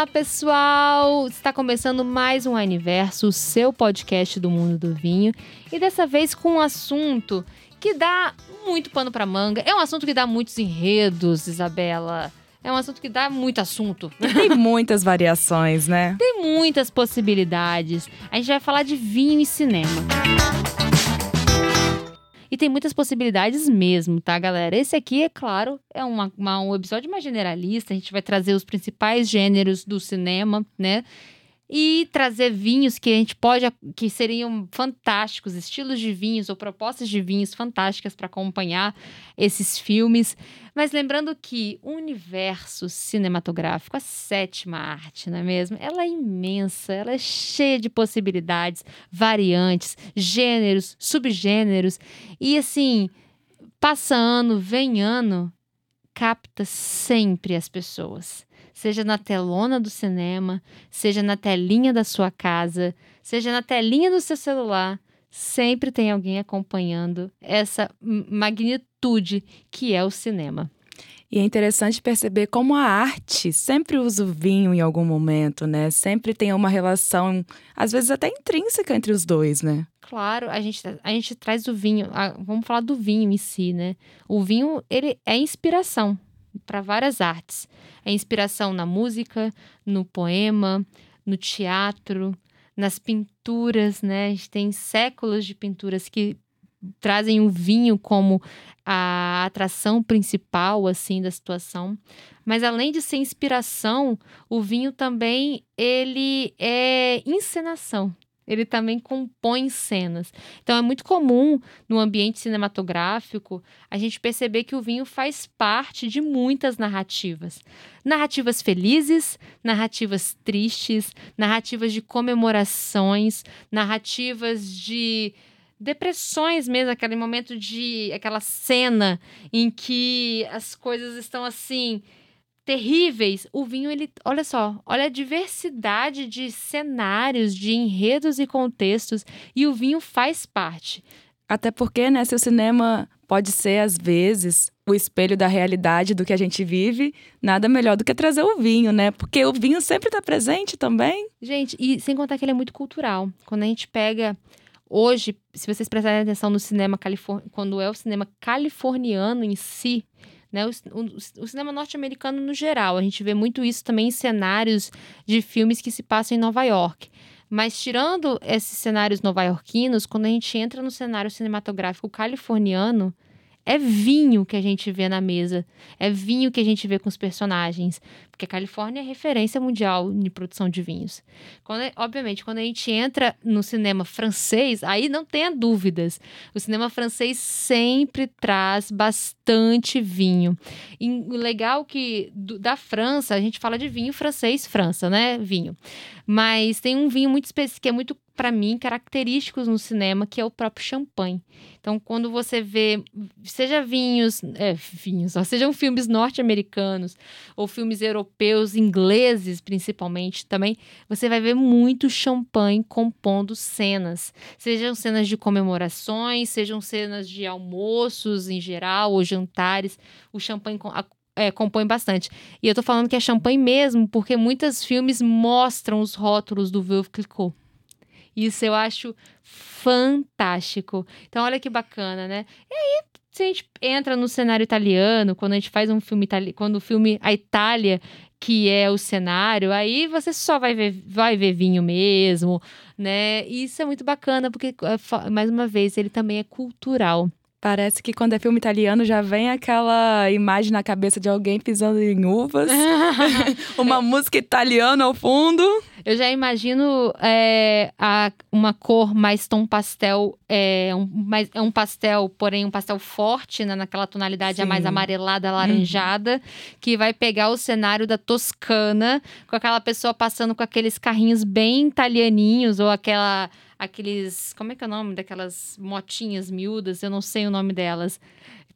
Olá, pessoal! Está começando mais um Universo, o seu podcast do mundo do vinho. E dessa vez com um assunto que dá muito pano para manga. É um assunto que dá muitos enredos, Isabela. É um assunto que dá muito assunto. Tem muitas variações, né? Tem muitas possibilidades. A gente vai falar de vinho e cinema. E tem muitas possibilidades mesmo, tá, galera? Esse aqui, é claro, é uma, uma, um episódio mais generalista. A gente vai trazer os principais gêneros do cinema, né? E trazer vinhos que a gente pode que seriam fantásticos, estilos de vinhos ou propostas de vinhos fantásticas para acompanhar esses filmes. Mas lembrando que o universo cinematográfico, a sétima arte, não é mesmo? Ela é imensa, ela é cheia de possibilidades, variantes, gêneros, subgêneros e assim, passa ano, vem ano, capta sempre as pessoas seja na telona do cinema, seja na telinha da sua casa, seja na telinha do seu celular, sempre tem alguém acompanhando essa magnitude que é o cinema. E é interessante perceber como a arte sempre usa o vinho em algum momento, né? Sempre tem uma relação, às vezes até intrínseca entre os dois, né? Claro, a gente, a gente traz o vinho, a, vamos falar do vinho em si, né? O vinho, ele é inspiração para várias artes. É inspiração na música, no poema, no teatro, nas pinturas, né? A gente tem séculos de pinturas que trazem o vinho como a atração principal assim da situação. Mas além de ser inspiração, o vinho também ele é encenação ele também compõe cenas. Então é muito comum no ambiente cinematográfico a gente perceber que o vinho faz parte de muitas narrativas. Narrativas felizes, narrativas tristes, narrativas de comemorações, narrativas de depressões mesmo, aquele momento de aquela cena em que as coisas estão assim terríveis, o vinho, ele, olha só, olha a diversidade de cenários, de enredos e contextos, e o vinho faz parte. Até porque, né, se o cinema pode ser, às vezes, o espelho da realidade do que a gente vive, nada melhor do que trazer o vinho, né? Porque o vinho sempre está presente também. Gente, e sem contar que ele é muito cultural. Quando a gente pega. Hoje, se vocês prestarem atenção no cinema californiano, quando é o cinema californiano em si, né? O, o, o cinema norte-americano no geral. A gente vê muito isso também em cenários de filmes que se passam em Nova York. Mas tirando esses cenários nova-iorquinos, quando a gente entra no cenário cinematográfico californiano, é vinho que a gente vê na mesa, é vinho que a gente vê com os personagens, porque a Califórnia é referência mundial em produção de vinhos. Quando, obviamente, quando a gente entra no cinema francês, aí não tenha dúvidas. O cinema francês sempre traz bastante vinho. E legal que do, da França, a gente fala de vinho francês, França, né? Vinho. Mas tem um vinho muito específico que é muito para mim, característicos no cinema, que é o próprio champanhe. Então, quando você vê, seja vinhos, é, vinhos, ó, sejam filmes norte-americanos ou filmes europeus, ingleses principalmente também, você vai ver muito champanhe compondo cenas. Sejam cenas de comemorações, sejam cenas de almoços em geral ou jantares. O champanhe é, compõe bastante. E eu tô falando que é champanhe mesmo, porque muitos filmes mostram os rótulos do Veuve Clicquot. Isso eu acho fantástico. Então, olha que bacana, né? E aí, se a gente entra no cenário italiano, quando a gente faz um filme italiano, quando o filme A Itália, que é o cenário, aí você só vai ver, vai ver vinho mesmo, né? E isso é muito bacana, porque, é, mais uma vez, ele também é cultural. Parece que quando é filme italiano já vem aquela imagem na cabeça de alguém pisando em uvas, uma música italiana ao fundo. Eu já imagino é, a, uma cor mais tom pastel, é um, mais, é um pastel, porém um pastel forte, né, naquela tonalidade mais amarelada, alaranjada, uhum. que vai pegar o cenário da Toscana, com aquela pessoa passando com aqueles carrinhos bem italianinhos, ou aquela aqueles. Como é que é o nome daquelas motinhas miúdas? Eu não sei o nome delas.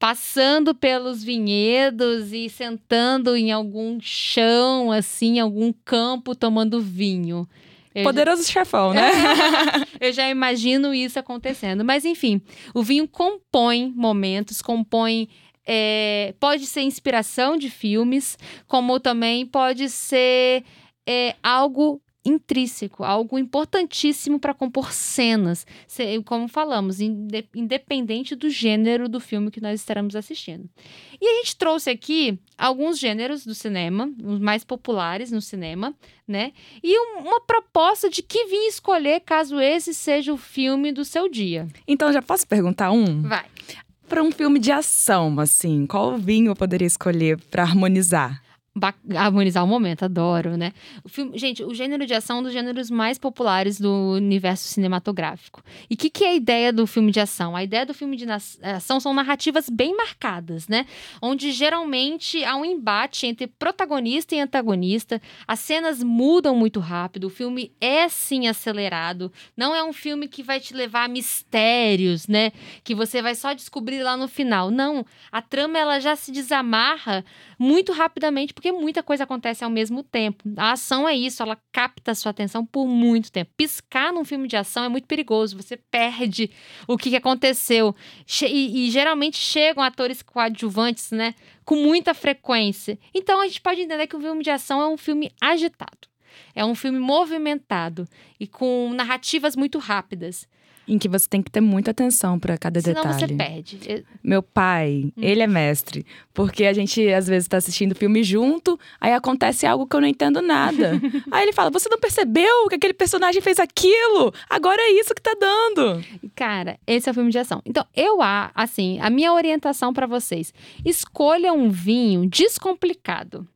Passando pelos vinhedos e sentando em algum chão, assim, algum campo, tomando vinho. Eu Poderoso já... chefão, né? eu já imagino isso acontecendo. Mas, enfim, o vinho compõe momentos, compõe. É, pode ser inspiração de filmes, como também pode ser é algo intrínseco, algo importantíssimo para compor cenas, como falamos, independente do gênero do filme que nós estaremos assistindo. E a gente trouxe aqui alguns gêneros do cinema, os mais populares no cinema, né? E uma proposta de que vim escolher caso esse seja o filme do seu dia. Então já posso perguntar um? Vai. Para um filme de ação, assim, qual vinho eu poderia escolher para harmonizar? Harmonizar o momento, adoro, né? O filme, gente, o gênero de ação é um dos gêneros mais populares do universo cinematográfico. E o que, que é a ideia do filme de ação? A ideia do filme de ação são narrativas bem marcadas, né? Onde geralmente há um embate entre protagonista e antagonista, as cenas mudam muito rápido, o filme é sim acelerado, não é um filme que vai te levar a mistérios, né? Que você vai só descobrir lá no final. Não, a trama ela já se desamarra muito rapidamente porque muita coisa acontece ao mesmo tempo. A ação é isso, ela capta a sua atenção por muito tempo. Piscar num filme de ação é muito perigoso, você perde o que aconteceu. E, e geralmente chegam atores coadjuvantes, né, com muita frequência. Então a gente pode entender que o filme de ação é um filme agitado. É um filme movimentado e com narrativas muito rápidas em que você tem que ter muita atenção para cada Senão detalhe. você perde. Meu pai, hum. ele é mestre, porque a gente às vezes está assistindo filme junto, aí acontece algo que eu não entendo nada. aí ele fala: "Você não percebeu que aquele personagem fez aquilo? Agora é isso que tá dando". Cara, esse é o filme de ação. Então, eu assim, a minha orientação para vocês, escolha um vinho descomplicado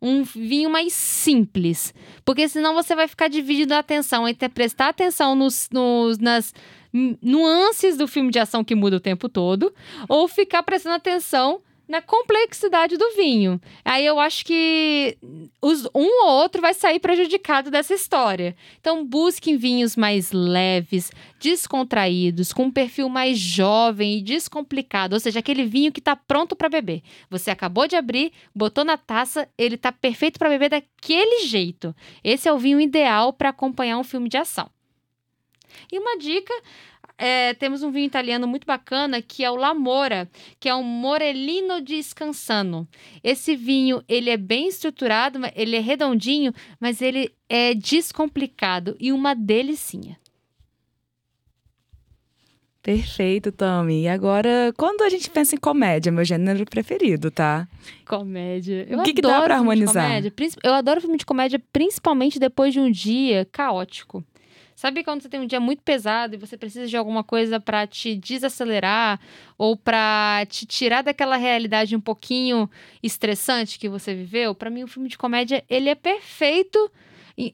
um vinho mais simples. Porque senão você vai ficar dividindo a atenção entre prestar atenção nos, nos, nas nuances do filme de ação que muda o tempo todo, ou ficar prestando atenção na complexidade do vinho. Aí eu acho que os, um ou outro vai sair prejudicado dessa história. Então busquem vinhos mais leves, descontraídos, com um perfil mais jovem e descomplicado, ou seja, aquele vinho que está pronto para beber. Você acabou de abrir, botou na taça, ele está perfeito para beber daquele jeito. Esse é o vinho ideal para acompanhar um filme de ação. E uma dica é, temos um vinho italiano muito bacana que é o Lamora, que é um Morellino di Scansano. Esse vinho, ele é bem estruturado, ele é redondinho, mas ele é descomplicado e uma delicinha. Perfeito, Tommy. E agora, quando a gente pensa em comédia, meu gênero preferido, tá? Comédia. Eu o que, que dá pra harmonizar? Eu adoro filme de comédia, principalmente depois de um dia caótico. Sabe quando você tem um dia muito pesado e você precisa de alguma coisa para te desacelerar ou para te tirar daquela realidade um pouquinho estressante que você viveu? Para mim, o filme de comédia ele é perfeito.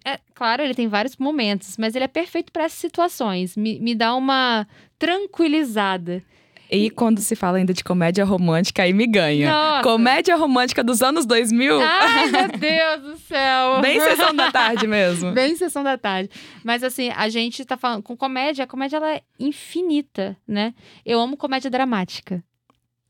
É, claro, ele tem vários momentos, mas ele é perfeito para essas situações. Me, me dá uma tranquilizada. E quando se fala ainda de comédia romântica, aí me ganha. Nossa. Comédia romântica dos anos 2000. Ai, meu Deus do céu. Bem sessão da tarde mesmo. Bem sessão da tarde. Mas assim, a gente tá falando com comédia, a comédia ela é infinita, né? Eu amo comédia dramática.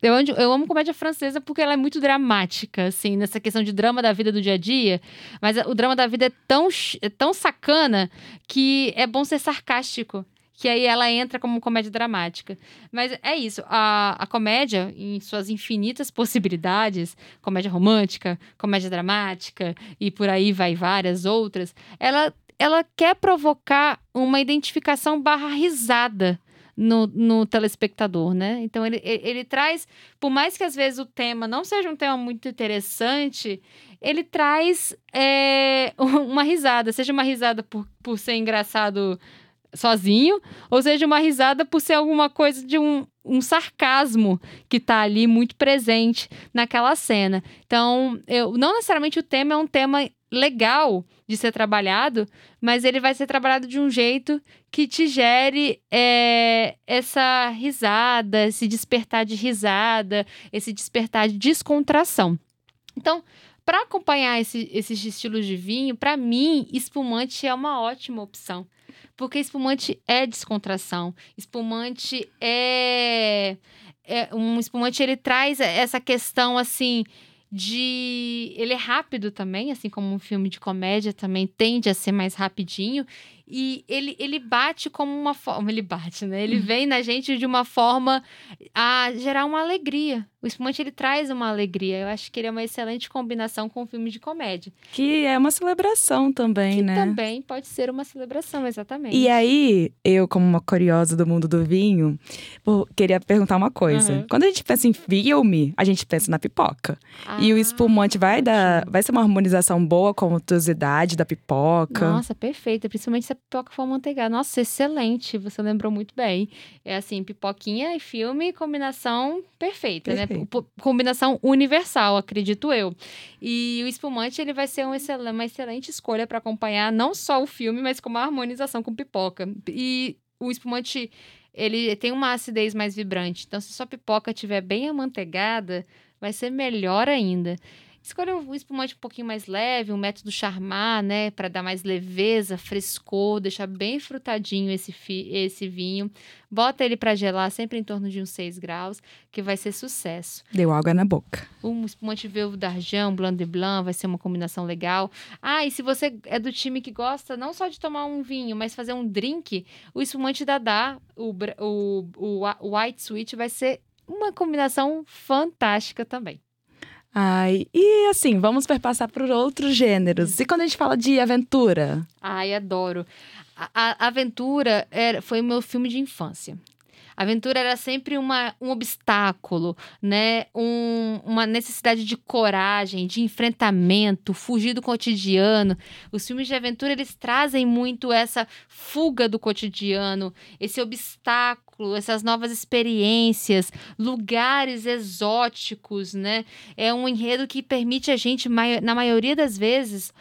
Eu, eu amo comédia francesa porque ela é muito dramática, assim, nessa questão de drama da vida do dia a dia. Mas o drama da vida é tão, é tão sacana que é bom ser sarcástico que aí ela entra como comédia dramática. Mas é isso, a, a comédia, em suas infinitas possibilidades, comédia romântica, comédia dramática e por aí vai várias outras, ela, ela quer provocar uma identificação barra risada. No, no telespectador, né? Então ele, ele, ele traz, por mais que às vezes o tema não seja um tema muito interessante, ele traz é, uma risada, seja uma risada por, por ser engraçado sozinho, ou seja, uma risada por ser alguma coisa de um, um sarcasmo que está ali muito presente naquela cena. Então, eu, não necessariamente o tema é um tema legal de ser trabalhado, mas ele vai ser trabalhado de um jeito que te gere é, essa risada, esse despertar de risada, esse despertar de descontração. Então, para acompanhar esse, esses estilos de vinho, para mim, espumante é uma ótima opção. Porque espumante é descontração. Espumante é, é um espumante ele traz essa questão assim de ele é rápido também, assim como um filme de comédia também tende a ser mais rapidinho E ele, ele bate como uma forma. Ele bate, né? Ele vem na gente de uma forma a gerar uma alegria. O espumante ele traz uma alegria. Eu acho que ele é uma excelente combinação com um filme de comédia. Que é uma celebração também, que né? também pode ser uma celebração, exatamente. E aí, eu, como uma curiosa do mundo do vinho, queria perguntar uma coisa. Uhum. Quando a gente pensa em filme, a gente pensa na pipoca. e o Ah, espumante vai dar. Vai ser uma harmonização boa com a tuosidade da pipoca. Nossa, perfeita. Principalmente se a pipoca for manteigada. Nossa, excelente. Você lembrou muito bem. É assim, pipoquinha e filme, combinação perfeita, né? Perfeito. Po- Combinação universal, acredito eu. E o espumante, ele vai ser um excel- uma excelente escolha para acompanhar não só o filme, mas como a harmonização com pipoca. E o espumante, ele tem uma acidez mais vibrante. Então, se sua pipoca estiver bem amanteigada, vai ser melhor ainda. Escolha um espumante um pouquinho mais leve, um método charmar, né? Para dar mais leveza, frescor, deixar bem frutadinho esse, fi- esse vinho. Bota ele para gelar sempre em torno de uns 6 graus, que vai ser sucesso. Deu água na boca. Um espumante Velvo d'Argent, um Blanc de Blanc, vai ser uma combinação legal. Ah, e se você é do time que gosta não só de tomar um vinho, mas fazer um drink, o espumante Dadá, o, o, o, White Sweet, vai ser uma combinação fantástica também. Ai, e assim, vamos perpassar por outros gêneros. E quando a gente fala de aventura? Ai, adoro. A, a Aventura era, foi o meu filme de infância. A aventura era sempre uma, um obstáculo, né? Um- uma necessidade de coragem, de enfrentamento, fugir do cotidiano. Os filmes de aventura eles trazem muito essa fuga do cotidiano, esse obstáculo, essas novas experiências, lugares exóticos, né? É um enredo que permite a gente, na maioria das vezes,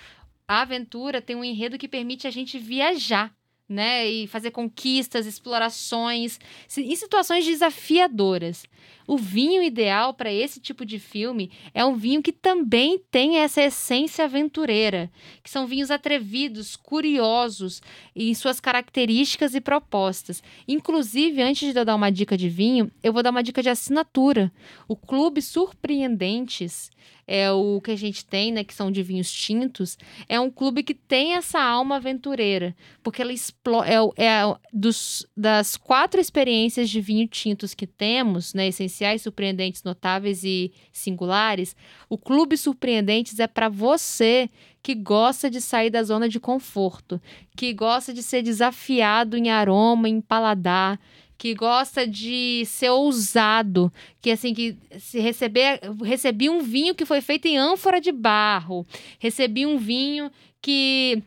a aventura tem um enredo que permite a gente viajar, né? E fazer conquistas, explorações, em situações desafiadoras. O vinho ideal para esse tipo de filme é um vinho que também tem essa essência aventureira, que são vinhos atrevidos, curiosos em suas características e propostas. Inclusive, antes de eu dar uma dica de vinho, eu vou dar uma dica de assinatura. O Clube Surpreendentes é o que a gente tem, né, que são de vinhos tintos, é um clube que tem essa alma aventureira, porque ela explora é, é dos, das quatro experiências de vinho tintos que temos, né, essenciais, surpreendentes, notáveis e singulares, o Clube Surpreendentes é para você que gosta de sair da zona de conforto, que gosta de ser desafiado em aroma, em paladar, que gosta de ser ousado, que assim que se receber, recebi um vinho que foi feito em ânfora de barro, recebi um vinho que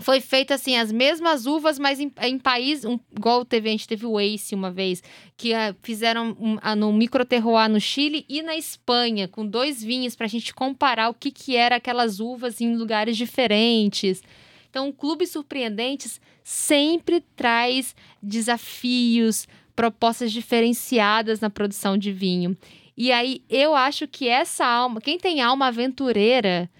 foi feito assim, as mesmas uvas, mas em, em país, um, igual teve, a gente teve o Ace uma vez, que ah, fizeram um, ah, no microterroir no Chile e na Espanha, com dois vinhos para a gente comparar o que, que era aquelas uvas em lugares diferentes. Então, o Clube Surpreendentes sempre traz desafios, propostas diferenciadas na produção de vinho. E aí, eu acho que essa alma, quem tem alma aventureira,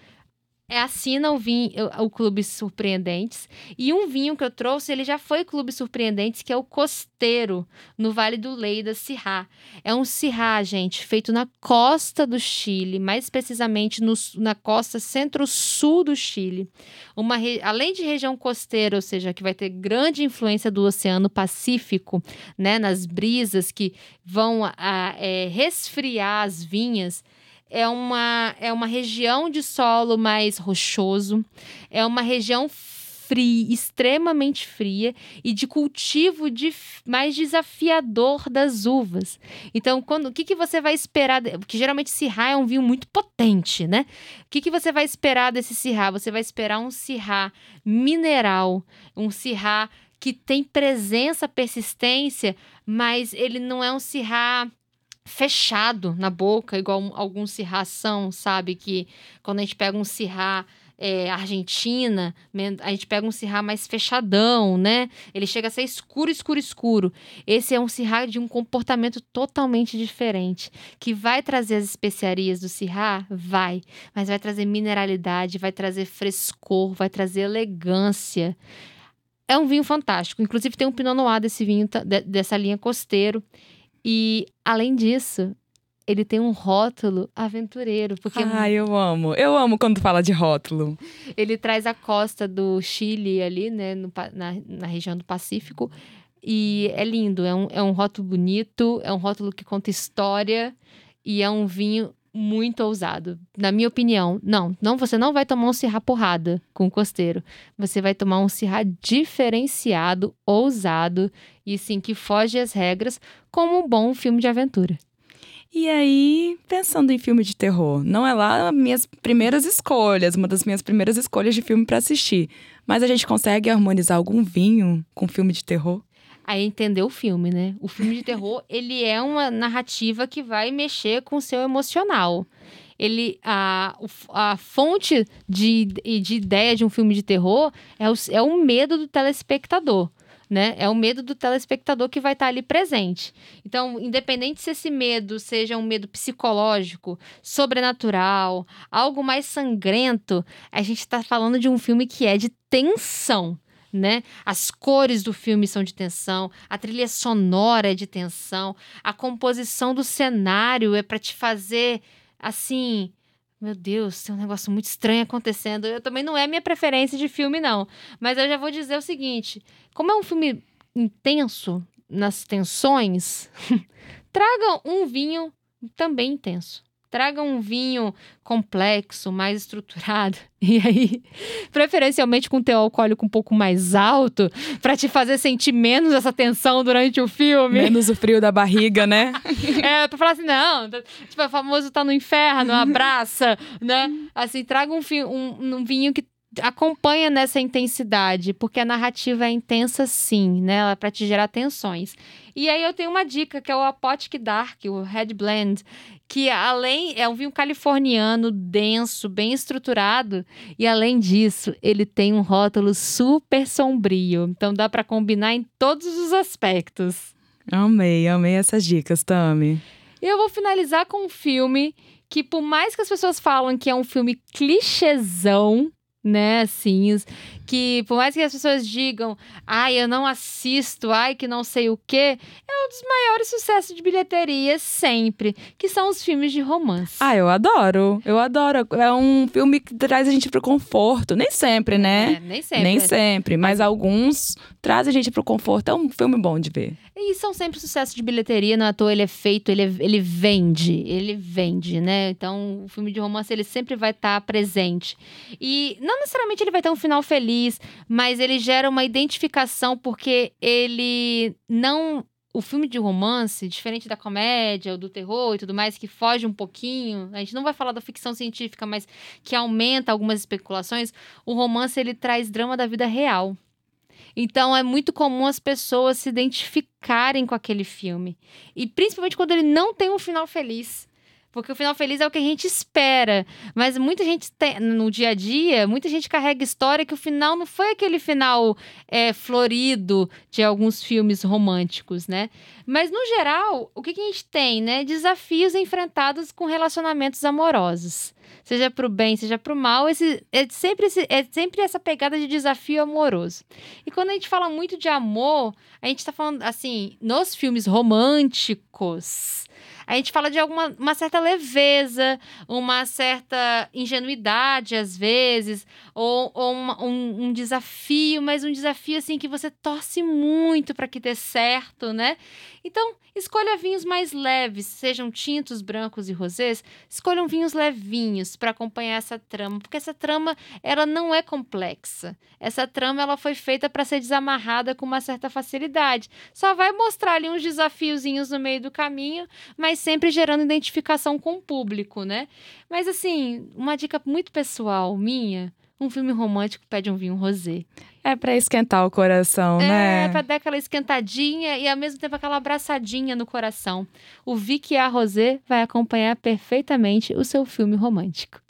é, assina o vinho, o Clube Surpreendentes. E um vinho que eu trouxe, ele já foi Clube Surpreendentes, que é o Costeiro, no Vale do Leida, Sirá. É um Sirá, gente, feito na costa do Chile, mais precisamente no, na costa centro-sul do Chile. Uma re- Além de região costeira, ou seja, que vai ter grande influência do Oceano Pacífico, né, nas brisas que vão a- é, resfriar as vinhas, é uma, é uma região de solo mais rochoso, é uma região fria, extremamente fria e de cultivo dif- mais desafiador das uvas. Então, quando, o que, que você vai esperar? de- Porque geralmente Syrah é um vinho muito potente, né? O que, que você vai esperar desse Syrah? Você vai esperar um Syrah mineral, um Syrah que tem presença, persistência, mas ele não é um Syrah fechado na boca, igual alguns Syrah são, sabe? Que quando a gente pega um Syrah é, Argentina, a gente pega um Syrah mais fechadão, né? Ele chega a ser escuro, escuro, escuro. Esse é um Syrah de um comportamento totalmente diferente, que vai trazer as especiarias do Syrah? Vai, mas vai trazer mineralidade, vai trazer frescor, vai trazer elegância. É um vinho fantástico. Inclusive tem um Pinot Noir desse vinho, dessa linha costeiro. E, além disso, ele tem um rótulo aventureiro. Porque Ah, eu amo. Eu amo quando fala de rótulo. ele traz a costa do Chile ali, né, no na, na região do Pacífico. E é lindo, é um, é um rótulo bonito, é um rótulo que conta história e é um vinho muito ousado. Na minha opinião, não, não você não vai tomar um cirrá porrada com o costeiro. Você vai tomar um cirrá diferenciado, ousado e sim que foge às regras, como um bom filme de aventura. E aí, pensando em filme de terror, não é lá as minhas primeiras escolhas, uma das minhas primeiras escolhas de filme pra assistir. Mas a gente consegue harmonizar algum vinho com filme de terror? Aí entender o filme, né? O filme de terror, ele é uma narrativa que vai mexer com o seu emocional. Ele, a, a fonte de, de ideia de um filme de terror é o, é o medo do telespectador. Né? É o medo do telespectador que vai estar ali presente. Então, independente se esse medo seja um medo psicológico, sobrenatural, algo mais sangrento, a gente está falando de um filme que é de tensão né? As cores do filme são de tensão, a trilha sonora é de tensão, a composição do cenário é para te fazer assim, meu Deus, tem um negócio muito estranho acontecendo. Eu também não é minha preferência de filme não, mas eu já vou dizer o seguinte, como é um filme intenso nas tensões, traga um vinho também intenso. Traga um vinho complexo, mais estruturado. E aí, preferencialmente com teu alcoólico um pouco mais alto, pra te fazer sentir menos essa tensão durante o filme. Menos o frio da barriga, né? É, pra falar assim, não, tipo, o famoso tá no inferno, abraça, né? Assim, traga um, um- um vinho que acompanha nessa intensidade, porque a narrativa é intensa sim, né? Ela é pra te gerar tensões. E aí eu tenho uma dica, que é o Apotic Dark, o Red Blend, que além é um vinho californiano denso, bem estruturado, e além disso, ele tem um rótulo super sombrio. Então dá pra combinar em todos os aspectos. Amei, amei essas dicas, Tami. E eu vou finalizar com um filme que, por mais que as pessoas falam que é um filme clichêzão, né, assim, os- que por mais que as pessoas digam, ai, eu não assisto, ai, que não sei o quê, é um dos maiores sucessos de bilheteria sempre, que são os filmes de romance. Ah, eu adoro. Eu adoro. É um filme que traz a gente pro conforto. Nem sempre, É, né? nem sempre. Nem sempre, mas alguns trazem a gente pro conforto. É um filme bom de ver. E são sempre sucesso de bilheteria, não é à toa ele é feito, ele, é- ele vende, ele vende, né? Então, o filme de romance, ele sempre vai estar presente. E não necessariamente ele vai ter um final feliz, mas ele gera uma identificação porque ele não... O filme de romance, diferente da comédia ou do terror e tudo mais, que foge um pouquinho, a gente não vai falar da ficção científica, mas que aumenta algumas especulações, o romance ele traz drama da vida real. Então é muito comum as pessoas se identificarem com aquele filme. E principalmente quando ele não tem um final feliz. Porque o final feliz é o que a gente espera. Mas muita gente tem, no dia a dia, muita gente carrega história que o final não foi aquele final é, florido de alguns filmes românticos, né? Mas no geral, o que, que a gente tem, né? Desafios enfrentados com relacionamentos amorosos. Seja pro bem, seja pro mal, esse, é, sempre esse- é sempre essa pegada de desafio amoroso. E quando a gente fala muito de amor, a gente tá falando, assim, nos filmes românticos, a gente fala de alguma uma certa leveza, uma certa ingenuidade, às vezes, ou, ou uma- um, um desafio, mas um desafio, assim, que você torce muito para que dê certo, né? Então, escolha vinhos mais leves, sejam tintos, brancos e rosés, escolham vinhos levinhos para acompanhar essa trama, porque essa trama ela não é complexa. Essa trama ela foi feita para ser desamarrada com uma certa facilidade. Só vai mostrar ali uns desafiozinhos no meio do caminho, mas sempre gerando identificação com o público, né? Mas assim, uma dica muito pessoal minha, um filme romântico pede um vinho rosé. É pra esquentar o coração, É, né? pra dar aquela esquentadinha e ao mesmo tempo aquela abraçadinha no coração. O Vicky A Rosé vai acompanhar perfeitamente o seu filme romântico.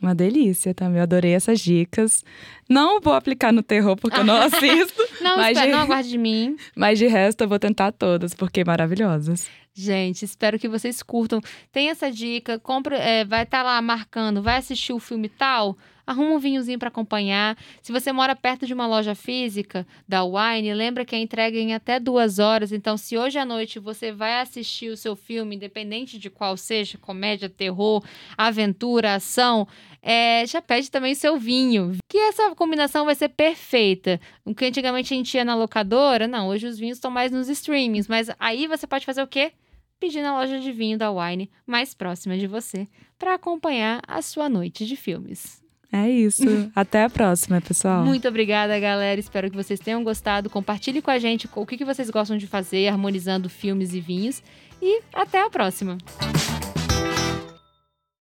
Uma delícia também. Eu adorei essas dicas. Não vou aplicar no terror porque eu não assisto, Não, Mas espera, de- não aguarde de mim. mas de resto eu vou tentar todas porque maravilhosas. Gente, espero que vocês curtam. Tem essa dica, compra, é, vai estar tá lá marcando, vai assistir o filme tal, arruma um vinhozinho para acompanhar. Se você mora perto de uma loja física da Wine, lembra que a entrega é em até duas horas. Então, se hoje à noite você vai assistir o seu filme, independente de qual seja, comédia, terror, aventura, ação, é, já pede também o seu vinho. Que essa combinação vai ser perfeita. O que antigamente a gente ia na locadora, não, hoje os vinhos estão mais nos streamings. Mas aí você pode fazer o quê? pedir na loja de vinho da Wine mais próxima de você para acompanhar a sua noite de filmes. É isso. Até a próxima, pessoal. Muito obrigada, galera. Espero que vocês tenham gostado. Compartilhe com a gente o que vocês gostam de fazer, harmonizando filmes e vinhos. E até a próxima.